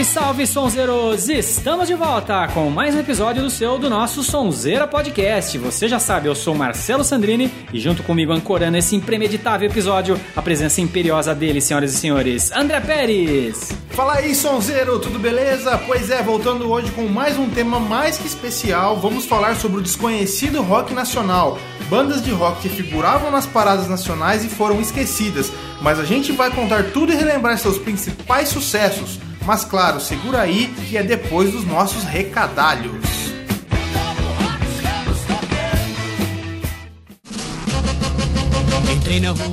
Salve, salve, sonzeiros! Estamos de volta com mais um episódio do seu, do nosso Sonzeira Podcast. Você já sabe, eu sou Marcelo Sandrini e junto comigo ancorando esse impremeditável episódio, a presença imperiosa dele, senhoras e senhores, André Pérez! Fala aí, sonzeiro, tudo beleza? Pois é, voltando hoje com mais um tema mais que especial, vamos falar sobre o desconhecido rock nacional. Bandas de rock que figuravam nas paradas nacionais e foram esquecidas, mas a gente vai contar tudo e relembrar seus principais sucessos. Mas claro, segura aí que é depois dos nossos recadalhos.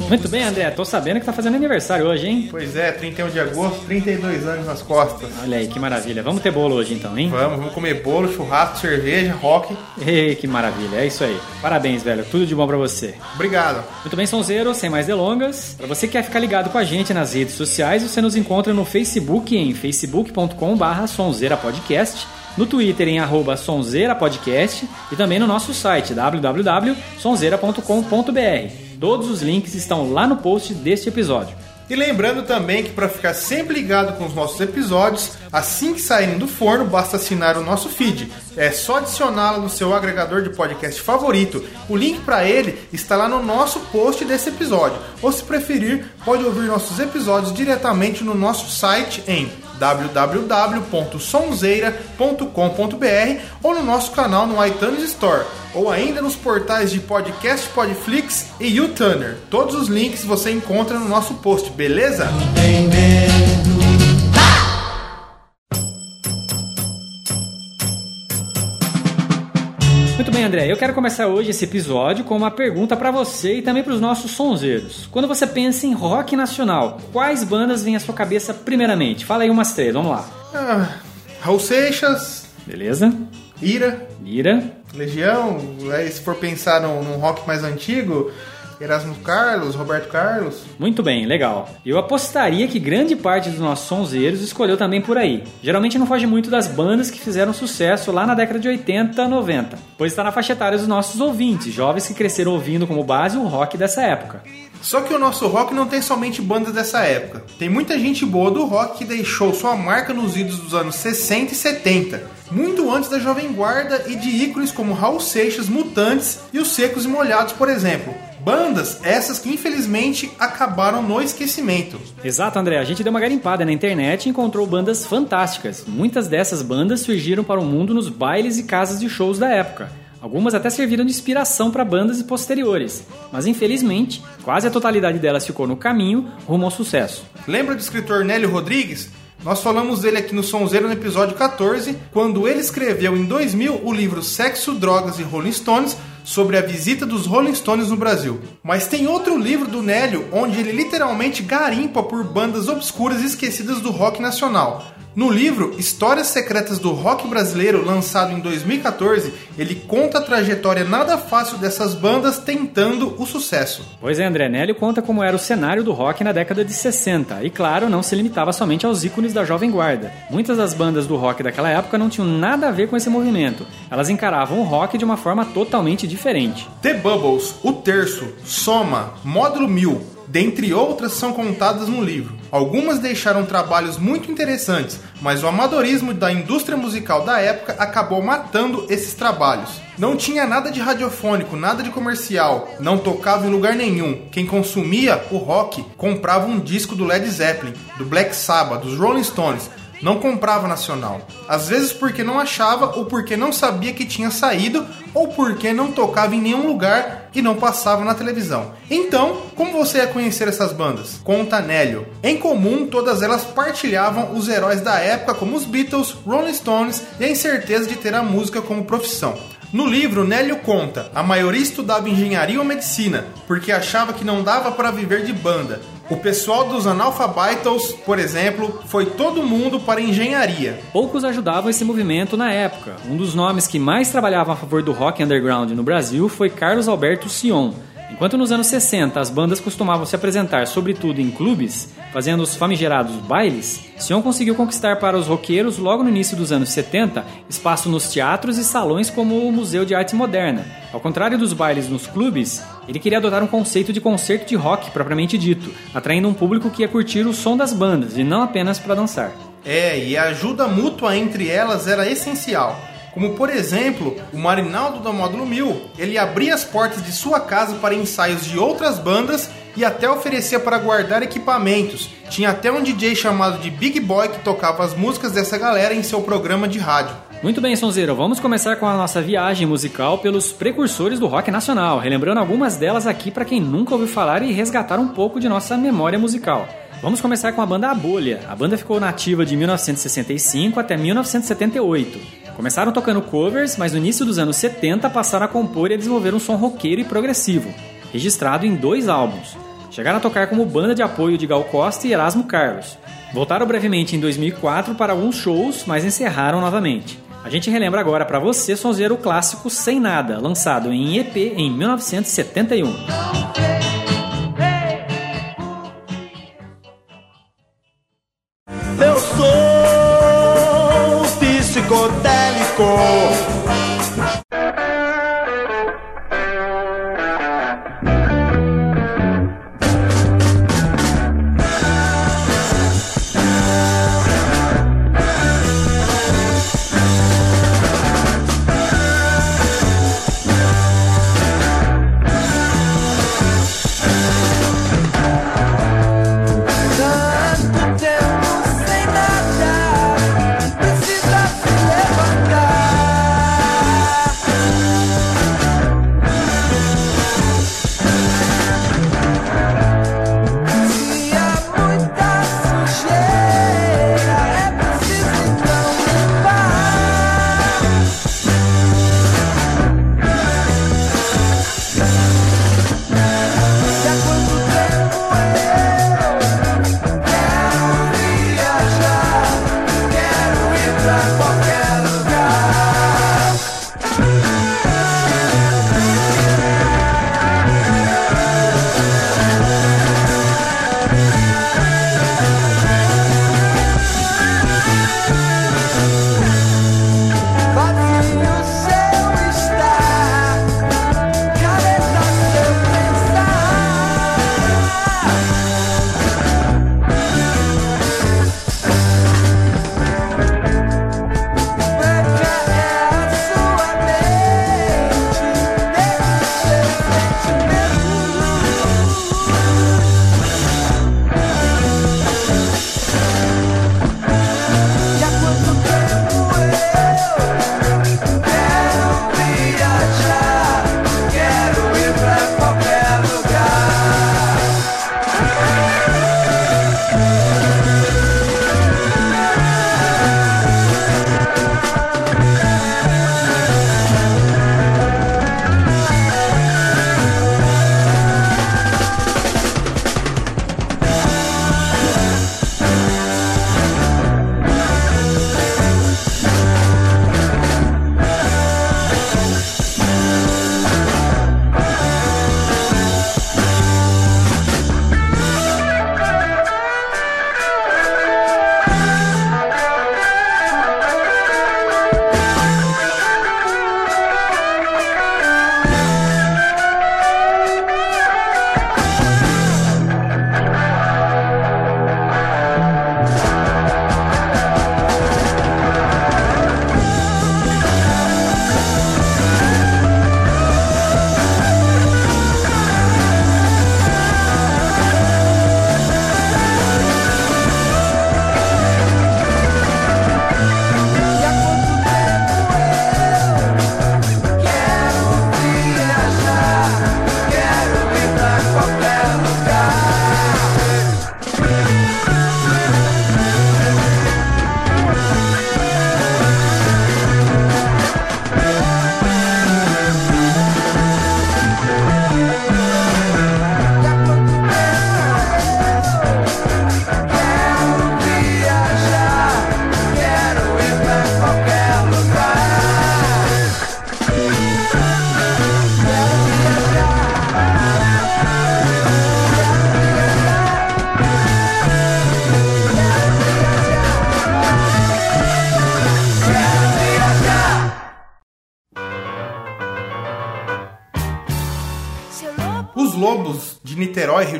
Muito bem, André, tô sabendo que tá fazendo aniversário hoje, hein? Pois é, 31 de agosto, 32 anos nas costas. Olha aí, que maravilha. Vamos ter bolo hoje então, hein? Vamos, vamos comer bolo, churrasco, cerveja, rock. Ei, que maravilha, é isso aí. Parabéns, velho, tudo de bom pra você. Obrigado. Muito bem, Sonzeiro, sem mais delongas. Pra você que quer ficar ligado com a gente nas redes sociais, você nos encontra no Facebook em facebook.com.br sonzeirapodcast no Twitter em arroba sonzeirapodcast e também no nosso site www.sonzeira.com.br. Todos os links estão lá no post deste episódio. E lembrando também que para ficar sempre ligado com os nossos episódios, assim que saírem do forno, basta assinar o nosso feed. É só adicioná-lo no seu agregador de podcast favorito. O link para ele está lá no nosso post desse episódio. Ou se preferir, pode ouvir nossos episódios diretamente no nosso site em www.sonzeira.com.br ou no nosso canal no iTunes Store, ou ainda nos portais de podcast Podflix e YouTuner. Todos os links você encontra no nosso post, beleza? André. Eu quero começar hoje esse episódio com uma pergunta para você e também para os nossos sonzeiros. Quando você pensa em rock nacional, quais bandas vêm à sua cabeça primeiramente? Fala aí umas três, vamos lá. Ah, Raul Seixas, Beleza? Ira, Ira. Legião, aí se for pensar num, num rock mais antigo, Erasmo Carlos, Roberto Carlos. Muito bem, legal. Eu apostaria que grande parte dos nossos sonzeiros escolheu também por aí. Geralmente não foge muito das bandas que fizeram sucesso lá na década de 80, 90, pois está na faixa etária dos nossos ouvintes, jovens que cresceram ouvindo como base o rock dessa época. Só que o nosso rock não tem somente bandas dessa época. Tem muita gente boa do rock que deixou sua marca nos idos dos anos 60 e 70, muito antes da Jovem Guarda e de ícones como Raul Seixas, Mutantes e os Secos e Molhados, por exemplo. Bandas essas que infelizmente acabaram no esquecimento. Exato, André. A gente deu uma garimpada na internet e encontrou bandas fantásticas. Muitas dessas bandas surgiram para o mundo nos bailes e casas de shows da época. Algumas até serviram de inspiração para bandas posteriores, mas infelizmente, quase a totalidade delas ficou no caminho rumo ao sucesso. Lembra do escritor Nélio Rodrigues? Nós falamos dele aqui no Sonzeiro no episódio 14, quando ele escreveu em 2000 o livro Sexo, Drogas e Rolling Stones sobre a visita dos Rolling Stones no Brasil. Mas tem outro livro do Nélio onde ele literalmente garimpa por bandas obscuras esquecidas do rock nacional. No livro Histórias Secretas do Rock Brasileiro, lançado em 2014, ele conta a trajetória nada fácil dessas bandas tentando o sucesso. Pois é, André Nélio conta como era o cenário do rock na década de 60, e claro, não se limitava somente aos ícones da Jovem Guarda. Muitas das bandas do rock daquela época não tinham nada a ver com esse movimento. Elas encaravam o rock de uma forma totalmente diferente. The Bubbles, O Terço, Soma, Módulo 1000, dentre outras são contadas no livro. Algumas deixaram trabalhos muito interessantes, mas o amadorismo da indústria musical da época acabou matando esses trabalhos. Não tinha nada de radiofônico, nada de comercial, não tocava em lugar nenhum. Quem consumia o rock comprava um disco do Led Zeppelin, do Black Sabbath, dos Rolling Stones, não comprava nacional. Às vezes porque não achava, ou porque não sabia que tinha saído, ou porque não tocava em nenhum lugar e não passava na televisão. Então, como você ia conhecer essas bandas? Conta Nélio. Em comum, todas elas partilhavam os heróis da época como os Beatles, Rolling Stones e a incerteza de ter a música como profissão. No livro, Nélio conta: a maioria estudava engenharia ou medicina, porque achava que não dava para viver de banda. O pessoal dos analfabetos, por exemplo, foi todo mundo para engenharia. Poucos ajudavam esse movimento na época. Um dos nomes que mais trabalhavam a favor do rock underground no Brasil foi Carlos Alberto Sion. Enquanto nos anos 60 as bandas costumavam se apresentar sobretudo em clubes, fazendo os famigerados bailes, Sion conseguiu conquistar para os roqueiros logo no início dos anos 70 espaço nos teatros e salões como o Museu de Arte Moderna. Ao contrário dos bailes nos clubes, ele queria adotar um conceito de concerto de rock propriamente dito, atraindo um público que ia curtir o som das bandas e não apenas para dançar. É, e a ajuda mútua entre elas era essencial. Como por exemplo, o Marinaldo do Módulo 1000, ele abria as portas de sua casa para ensaios de outras bandas e até oferecia para guardar equipamentos. Tinha até um DJ chamado de Big Boy que tocava as músicas dessa galera em seu programa de rádio. Muito bem, Sonzeiro, vamos começar com a nossa viagem musical pelos precursores do rock nacional, relembrando algumas delas aqui para quem nunca ouviu falar e resgatar um pouco de nossa memória musical. Vamos começar com a banda A Bolha. A banda ficou nativa de 1965 até 1978. Começaram tocando covers, mas no início dos anos 70 passaram a compor e a desenvolver um som roqueiro e progressivo, registrado em dois álbuns. Chegaram a tocar como banda de apoio de Gal Costa e Erasmo Carlos. Voltaram brevemente em 2004 para alguns shows, mas encerraram novamente. A gente relembra agora para você, sonzeiro, o clássico Sem Nada, lançado em EP em 1971. Psicodélico.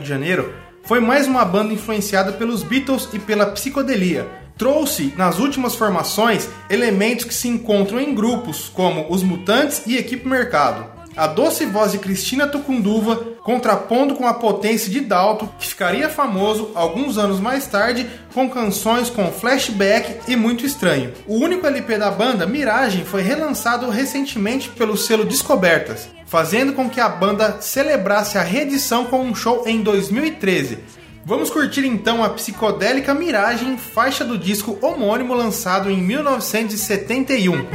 De Janeiro, foi mais uma banda influenciada pelos Beatles e pela psicodelia. Trouxe, nas últimas formações, elementos que se encontram em grupos, como os Mutantes e Equipe Mercado. A doce voz de Cristina Tucunduva contrapondo com a potência de Dalton, que ficaria famoso alguns anos mais tarde com canções com flashback e muito estranho. O único LP da banda, Miragem, foi relançado recentemente pelo selo Descobertas, fazendo com que a banda celebrasse a reedição com um show em 2013. Vamos curtir então a psicodélica Miragem, faixa do disco homônimo lançado em 1971.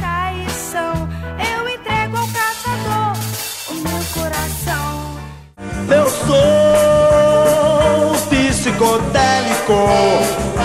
Psicodélico.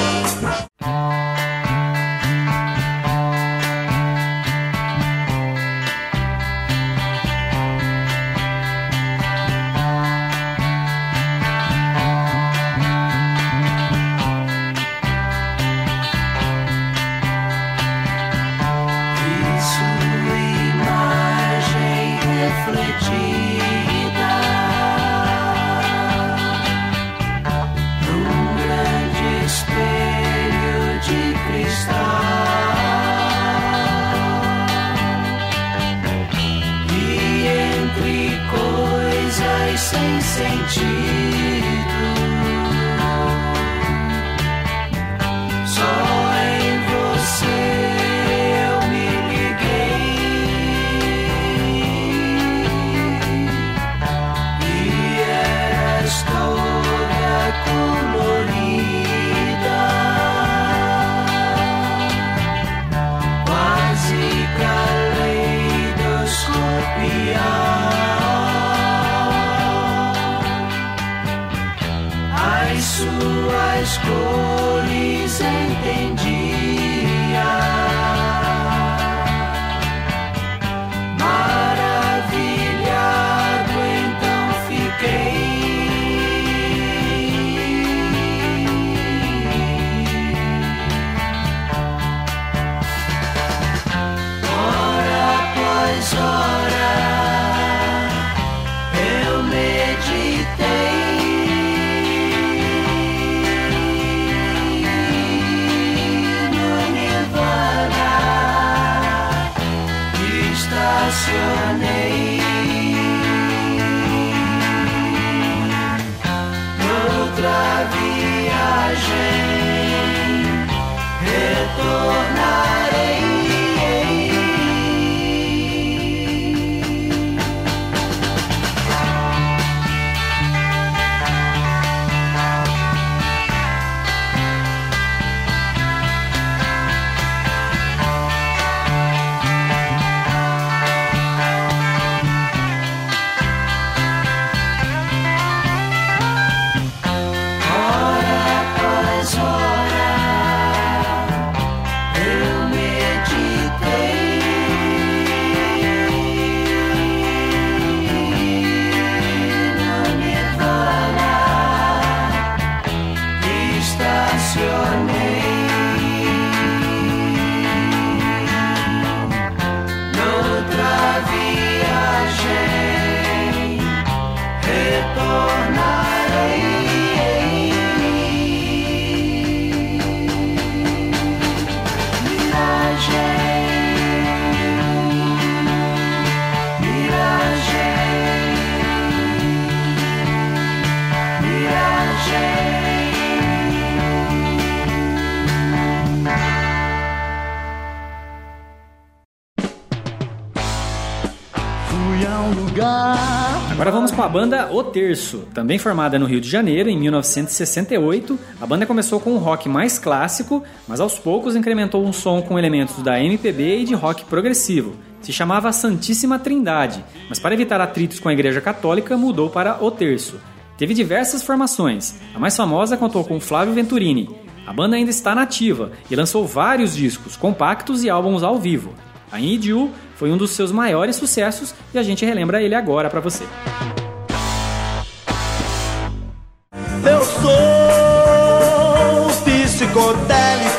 A banda O Terço. Também formada no Rio de Janeiro em 1968, a banda começou com um rock mais clássico, mas aos poucos incrementou um som com elementos da MPB e de rock progressivo. Se chamava Santíssima Trindade, mas para evitar atritos com a Igreja Católica mudou para O Terço. Teve diversas formações. A mais famosa contou com Flávio Venturini. A banda ainda está nativa e lançou vários discos, compactos e álbuns ao vivo. A In You foi um dos seus maiores sucessos e a gente relembra ele agora para você.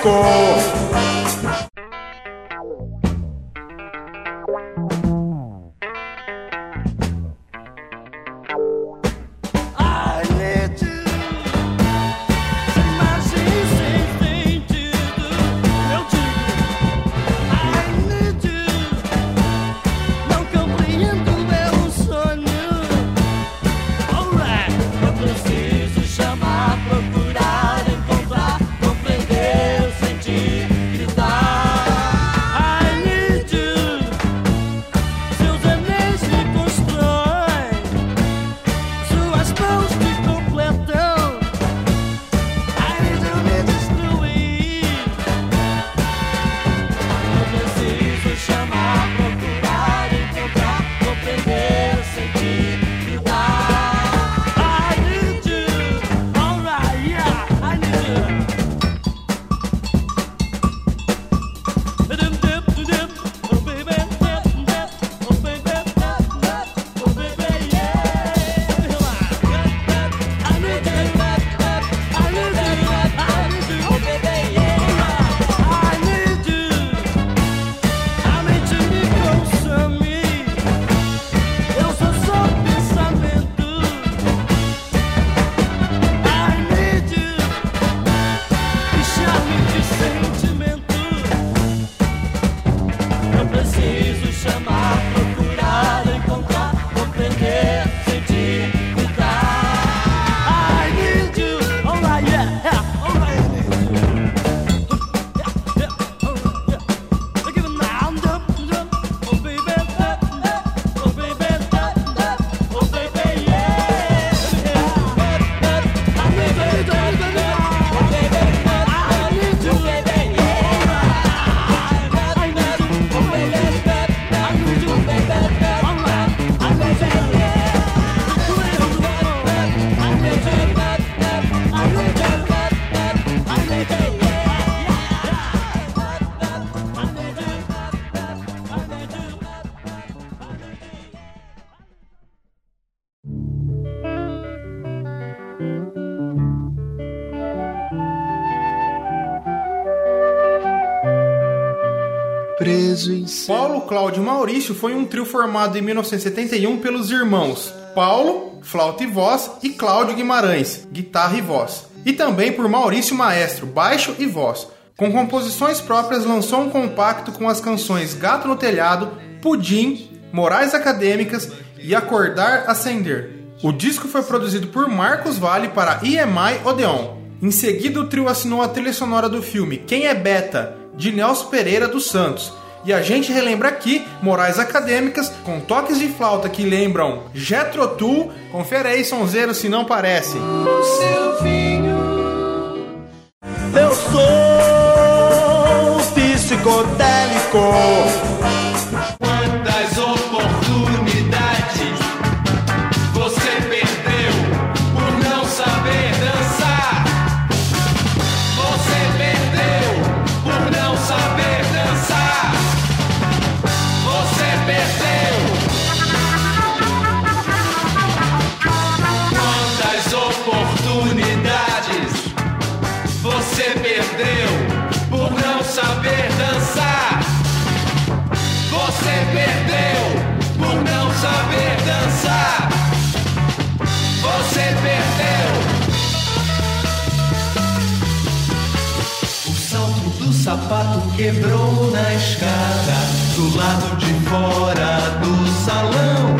Psicodélico. Si. Paulo, Cláudio e Maurício foi um trio formado em 1971 pelos irmãos Paulo, flauta e voz, e Cláudio Guimarães, guitarra e voz. E também por Maurício Maestro, baixo e voz. Com composições próprias, lançou um compacto com as canções Gato no Telhado, Pudim, Morais Acadêmicas e Acordar Acender. O disco foi produzido por Marcos Vale para EMI Odeon. Em seguida, o trio assinou a trilha sonora do filme Quem é Beta, de Nelson Pereira dos Santos. E a gente relembra aqui Morais Acadêmicas com toques de flauta que lembram Jetro Tull. Confere aí, sonzeiro, se não parece. Eu sou psicodélico. Quebrou na escada do lado de fora do salão.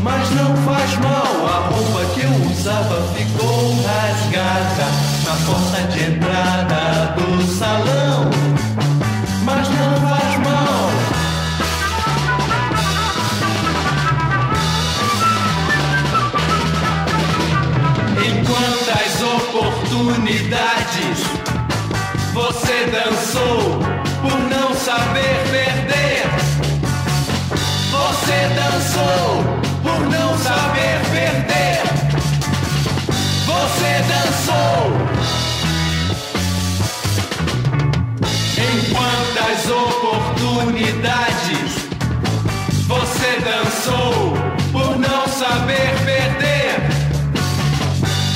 Mas não faz mal, a roupa que eu usava ficou rasgada na porta de entrada do salão. Mas não faz mal. Em quantas oportunidades você dançou por não saber perder? Você dançou por não saber perder. Você dançou. Em quantas oportunidades você dançou por não saber perder?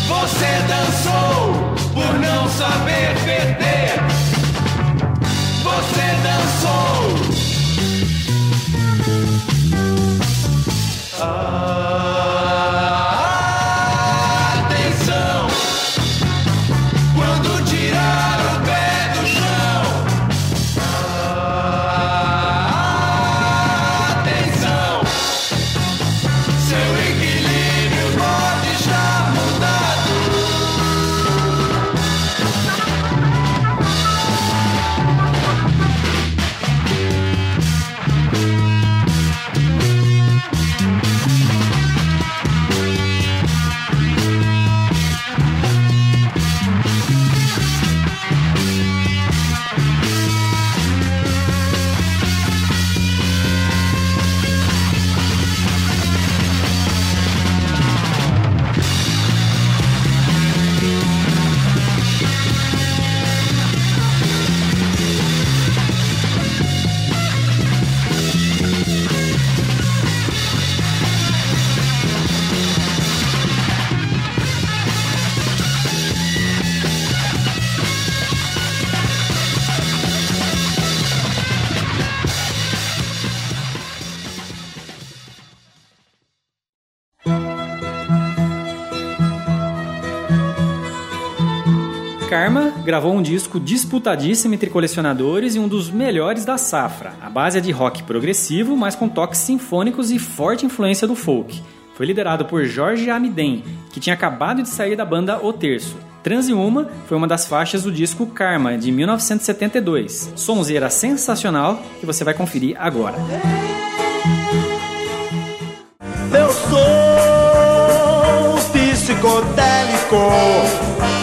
Você dançou por não saber perder. Você dançou. Gravou um disco disputadíssimo entre colecionadores e um dos melhores da safra. A base é de rock progressivo, mas com toques sinfônicos e forte influência do folk. Foi liderado por Jorge Amiden, que tinha acabado de sair da banda O Terço. Transiuma foi uma das faixas do disco Karma, de 1972. Sonzeira sensacional que você vai conferir agora. Eu sou psicodélico.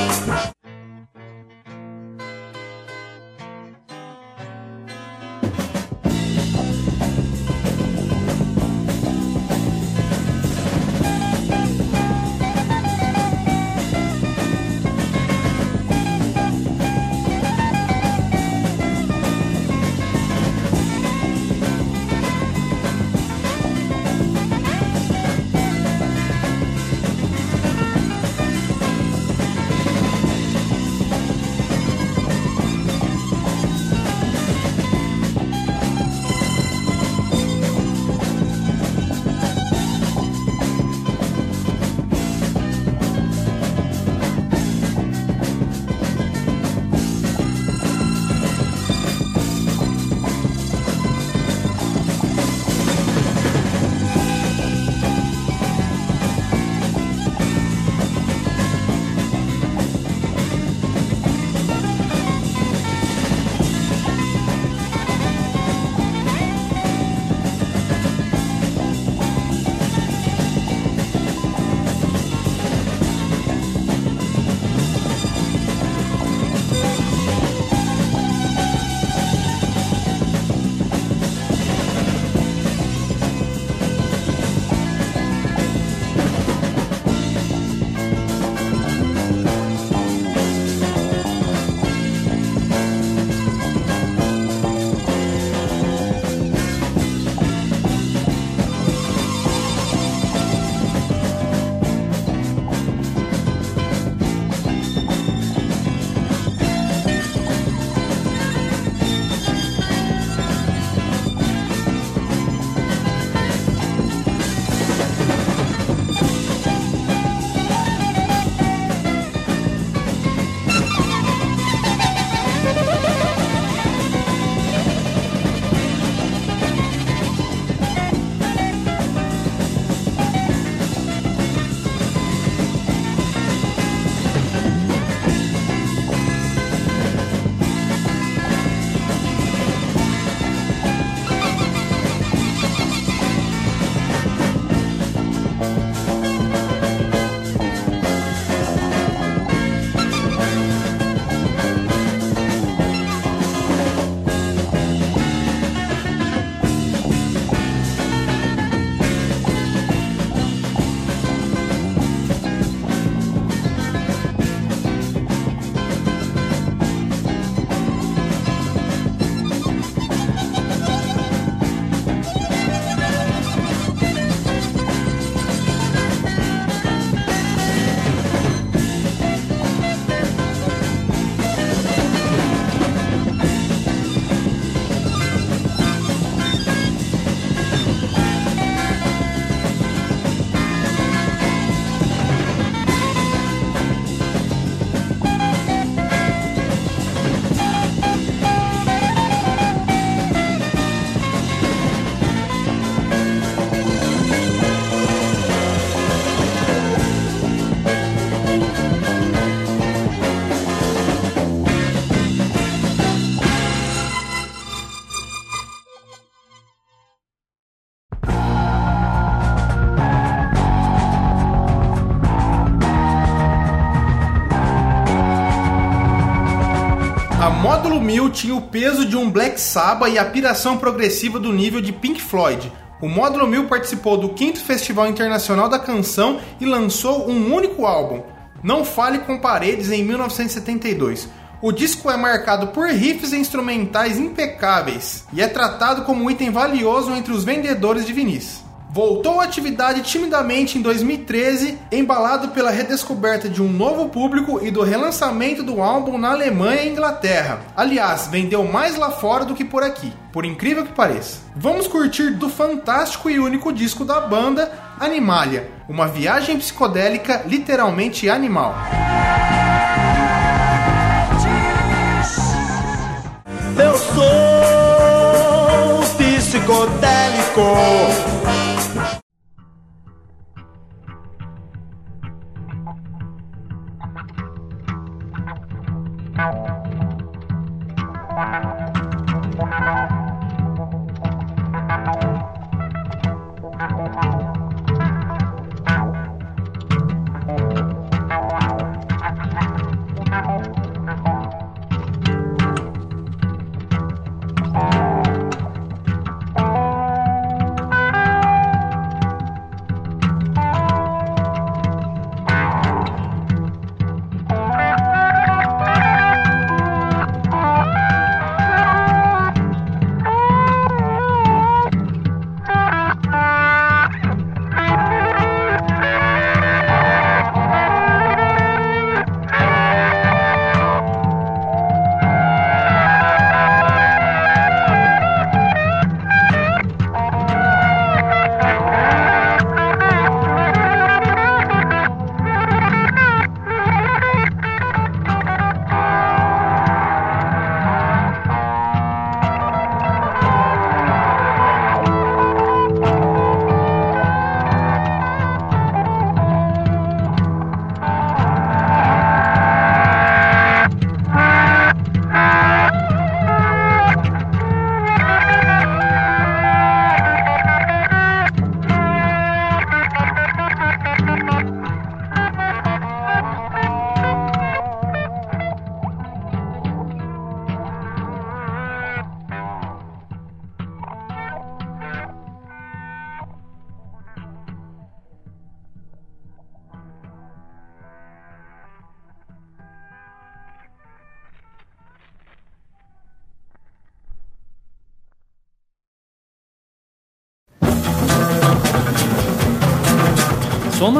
Módulo 1000 tinha o peso de um Black Sabbath e a piração progressiva do nível de Pink Floyd. O Módulo 1000 participou do 5 Festival Internacional da Canção e lançou um único álbum, Não Fale com Paredes, em 1972. O disco é marcado por riffs instrumentais impecáveis e é tratado como um item valioso entre os vendedores de vinis. Voltou à atividade timidamente em 2013, embalado pela redescoberta de um novo público e do relançamento do álbum na Alemanha e Inglaterra. Aliás, vendeu mais lá fora do que por aqui, por incrível que pareça. Vamos curtir do fantástico e único disco da banda, Animalia, uma viagem psicodélica literalmente animal. Eu sou psicodélico. Soma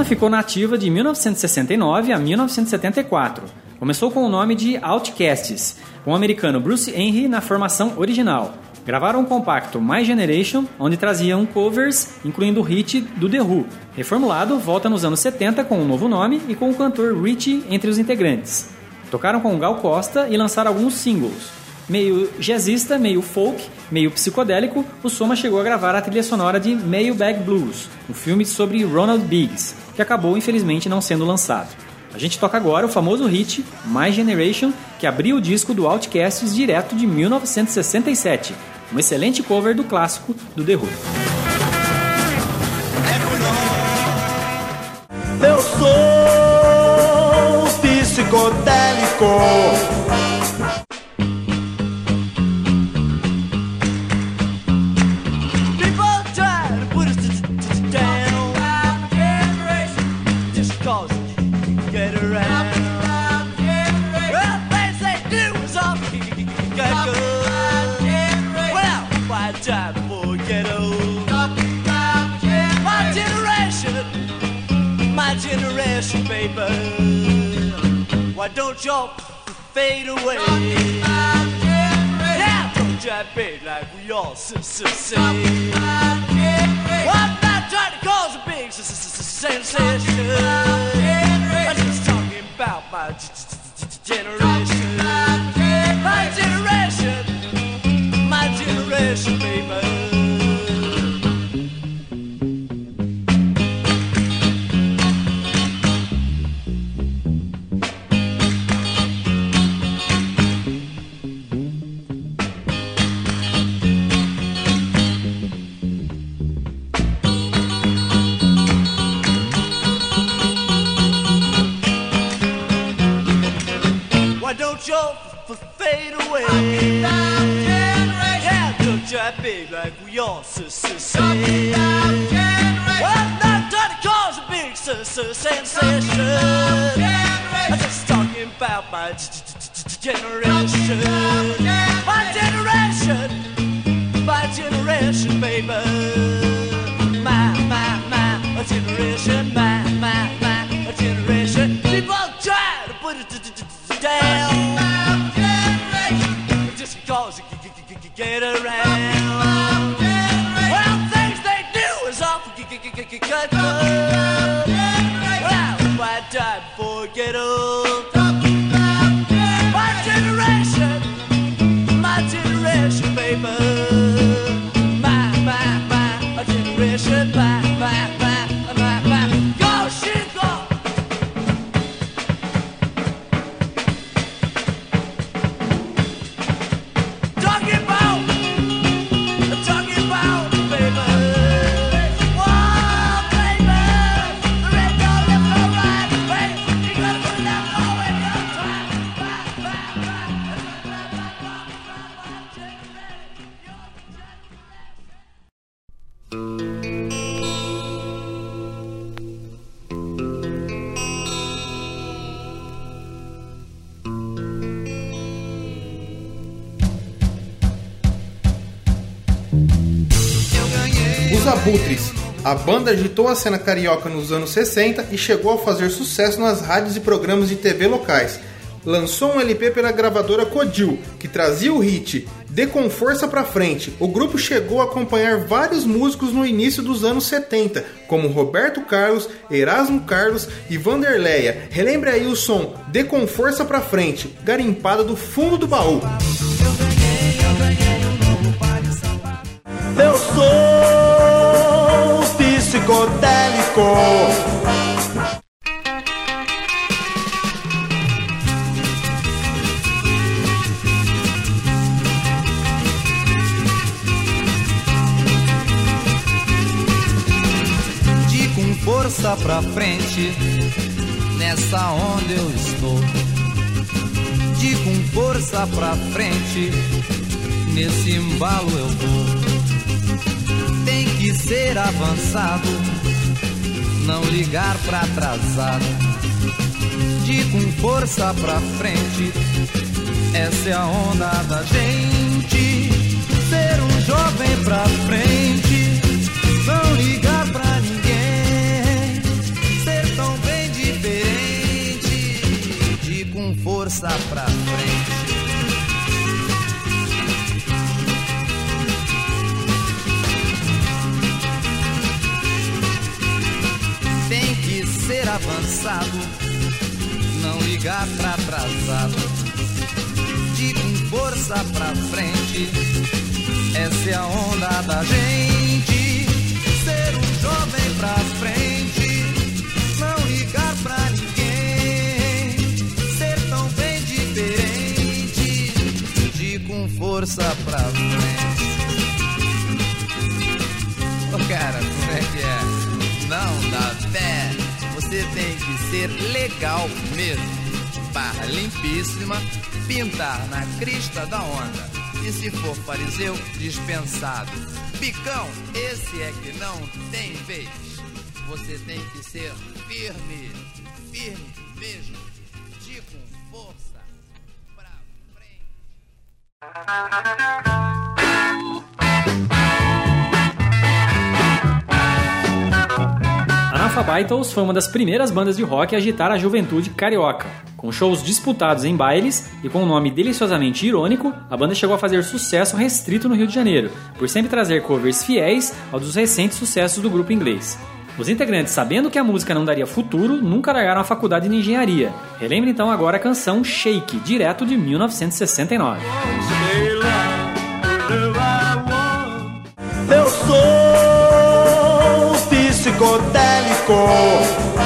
ficou nativa de 1969 a 1974. Começou com o nome de Outcasts, com o americano Bruce Henry na formação original. Gravaram um compacto My Generation, onde traziam covers, incluindo o hit do The Who. Reformulado, volta nos anos 70 com um novo nome e com o cantor Richie entre os integrantes. Tocaram com Gal Costa e lançaram alguns singles. Meio jazzista, meio folk, meio psicodélico, o Soma chegou a gravar a trilha sonora de Mailbag Blues, um filme sobre Ronald Biggs, que acabou infelizmente não sendo lançado. A gente toca agora o famoso hit My Generation, que abriu o disco do Outcasts direto de 1967, um excelente cover do clássico do The Who. Eu sou psicodélico. Don't y'all fade away? Yeah, don't try to like we all say. I'm not trying to cause a big sensation. I'm just talking about my generation. My generation, my generation, baby. S- sensation. I'm just talking about my generation. My generation. My generation, baby. My, my, my generation. My, my, my generation. People try to put it down. Just cause g- get around. Well, things they do is awful good. Die for ghetto. Agitou a cena carioca nos anos 60 e chegou a fazer sucesso nas rádios e programas de TV locais. Lançou um LP pela gravadora Codil, que trazia o hit Dê com Força Pra Frente. O grupo chegou a acompanhar vários músicos no início dos anos 70, como Roberto Carlos, Erasmo Carlos e Vanderleia. Relembre aí o som Dê com Força Pra Frente, garimpada do fundo do baú. Eu sou com força pra frente, nessa onda eu estou. De com força pra frente, nesse embalo eu vou. Tem que ser avançado, não ligar pra atrasado. De com força pra frente, essa é a onda da gente. Ser um jovem pra frente, não ligar pra ninguém. Ser tão bem diferente, de com força pra frente. Ser avançado, não ligar pra atrasado. De com força pra frente, essa é a onda da gente. Ser um jovem pra frente, não ligar pra ninguém. Ser tão bem diferente, de com força pra frente. Ô cara, como é que é? Não dá pé, você tem que ser legal mesmo. Barra limpíssima, pintar na crista da onda. E se for fariseu, dispensado. Bicão, esse é que não tem vez. Você tem que ser firme, firme mesmo, de com força pra frente. A Analphabetals foi uma das primeiras bandas de rock a agitar a juventude carioca. Com shows disputados em bailes e com um nome deliciosamente irônico, a banda chegou a fazer sucesso restrito no Rio de Janeiro, por sempre trazer covers fiéis aos dos recentes sucessos do grupo inglês. Os integrantes, sabendo que a música não daria futuro, nunca largaram a faculdade de engenharia. Relembre então agora a canção Shake, direto de 1969. Eu sou. Equipe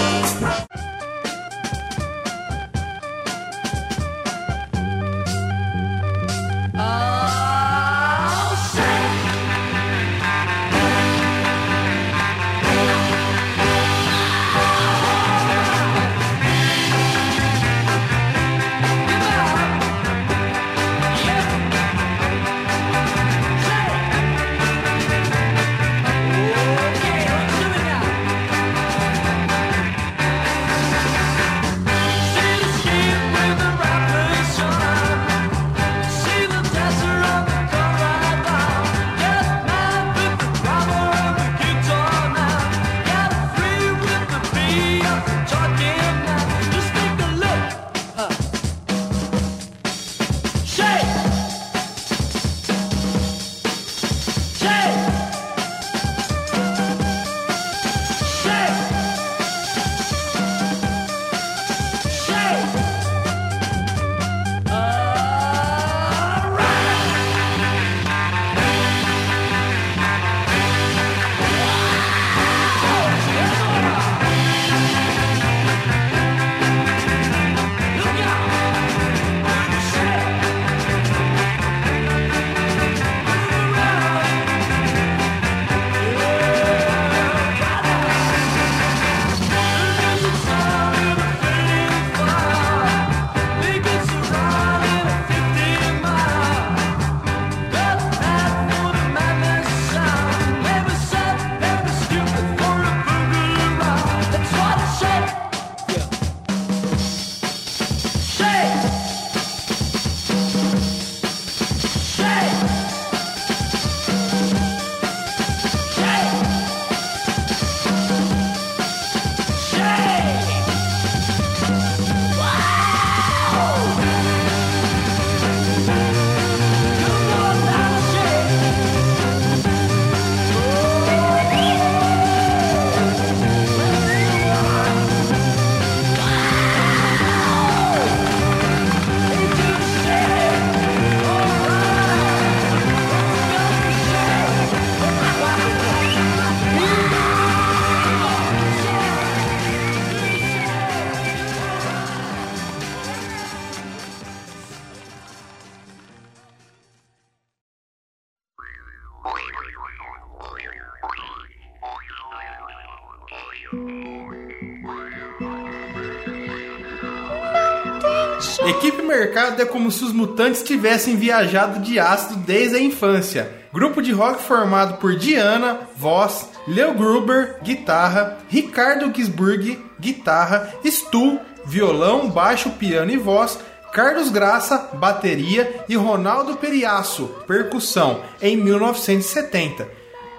Mercado é como se os mutantes tivessem viajado de ácido desde a infância. Grupo de rock formado por Diana, voz, Leo Gruber, guitarra, Ricardo Gisburg, guitarra, Stu, violão, baixo, piano e voz, Carlos Graça, bateria e Ronaldo Periaço, percussão, em 1970.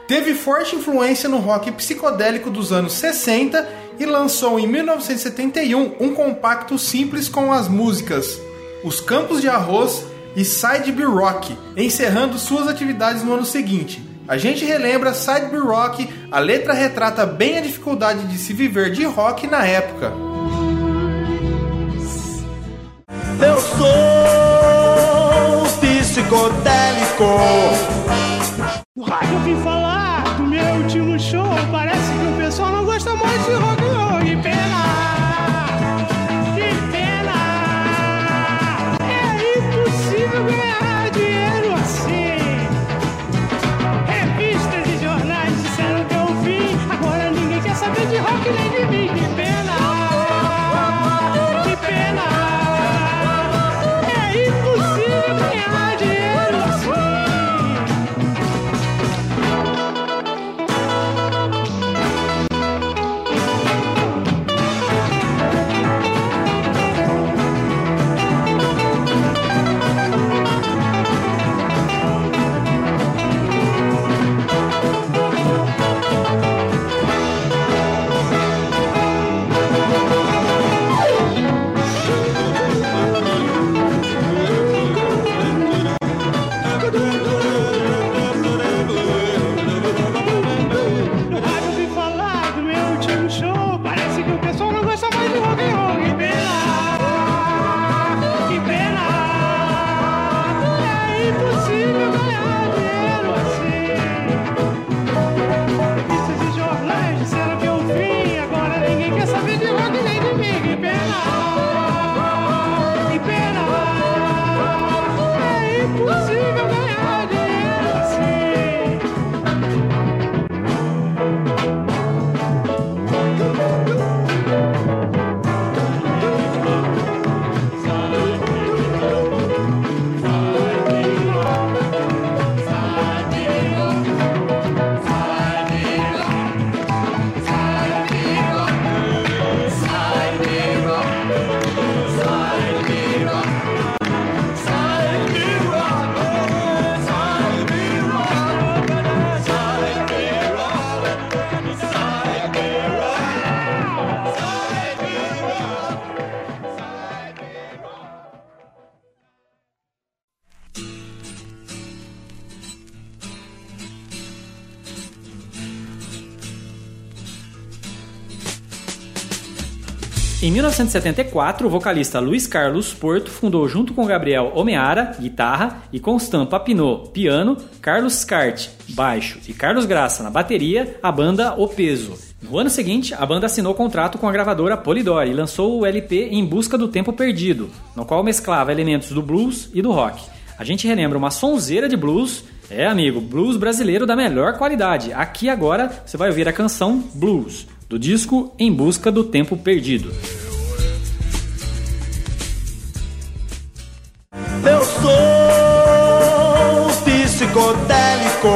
Teve forte influência no rock psicodélico dos anos 60 e lançou em 1971 um compacto simples com as músicas Os Campos de Arroz e Side B Rock, encerrando suas atividades no ano seguinte. A gente relembra Side B Rock, a letra retrata bem a dificuldade de se viver de rock na época. Eu sou psicodélico. Eu vim falar do meu último show. Parece que o pessoal não gosta mais de rock and roll. Que pena! Em 1974, o vocalista Luiz Carlos Porto fundou junto com Gabriel Omeara, guitarra, e Constant Papineau, piano, Carlos Scart, baixo e Carlos Graça na bateria, a banda O Peso. No ano seguinte, a banda assinou contrato com a gravadora Polydor e lançou o LP Em Busca do Tempo Perdido, no qual mesclava elementos do blues e do rock. A gente relembra uma sonzeira de blues, é amigo, blues brasileiro da melhor qualidade. Aqui agora você vai ouvir a canção Blues, do disco Em Busca do Tempo Perdido. Eu sou psicodélico.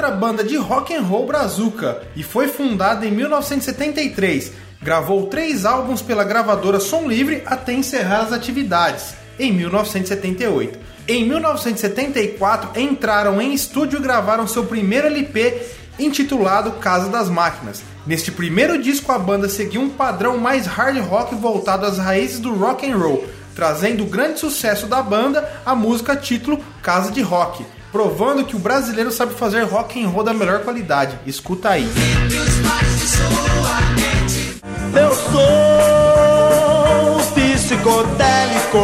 Outra banda de rock and roll brazuca e foi fundada em 1973. Gravou três álbuns pela gravadora Som Livre até encerrar as atividades em 1978. Em 1974 entraram em estúdio e gravaram seu primeiro LP intitulado Casa das Máquinas. Neste primeiro disco, a banda seguiu um padrão mais hard rock voltado às raízes do rock and roll, trazendo o grande sucesso da banda, a música título Casa de Rock, provando que o brasileiro sabe fazer rock and roll da melhor qualidade. Escuta aí. Eu sou psicodélico.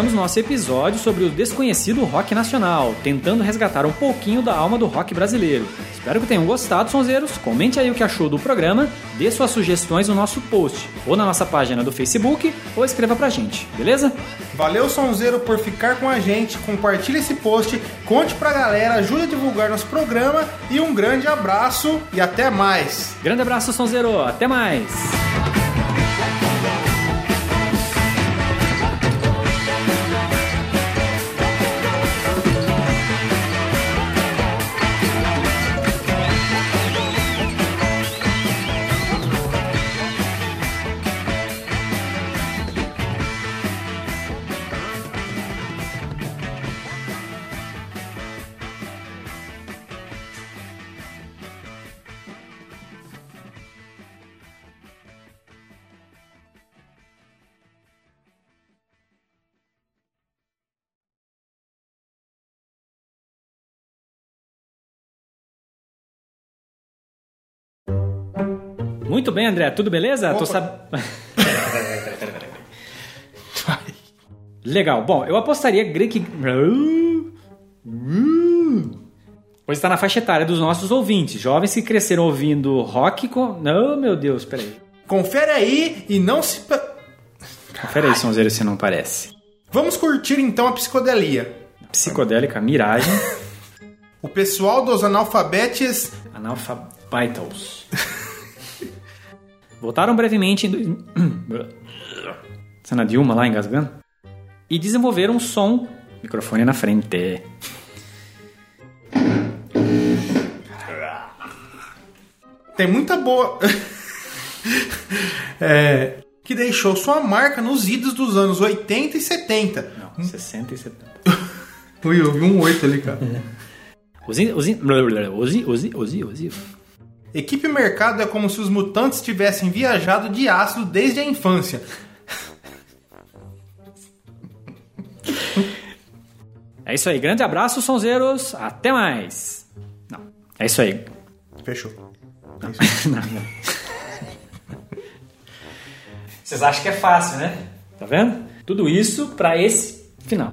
Finalizamos nosso episódio sobre o desconhecido rock nacional, tentando resgatar um pouquinho da alma do rock brasileiro. Espero que tenham gostado, sonzeiros. Comente aí o que achou do programa, dê suas sugestões no nosso post, ou na nossa página do Facebook, ou escreva pra gente, beleza? Valeu, Sonzeiro, por ficar com a gente. Compartilhe esse post, conte pra galera, ajude a divulgar nosso programa e um grande abraço e até mais. Grande abraço, sonzeiro. Até mais. Muito bem, André. Tudo beleza? Tô Opa. sab... Legal. Bom, eu apostaria Greg... Pois está na faixa etária dos nossos ouvintes, jovens que cresceram ouvindo rock com... Não, meu Deus, peraí. Confere aí e não se. Confere aí, sonzeiro, se não parece. Vamos curtir então a psicodelia. Psicodélica, miragem, O pessoal dos analfabetes analfabetals. Voltaram brevemente em... dois- Cena Dilma lá engasgando. E desenvolveram um som Microfone na frente. Tem muita boa. É, que deixou sua marca nos idos dos anos 80 e 70. Não, 60 e 70. Ui, eu vi um 8 ali, cara. Usi, usi, usi, usi, usi, usi. Equipe Mercado é como se os mutantes tivessem viajado de ácido desde a infância. É isso aí. Grande abraço, sonzeiros. Até mais. Não, é isso aí. Fechou. Não, não. Vocês acham que é fácil, né? Tá vendo? Tudo isso pra esse final.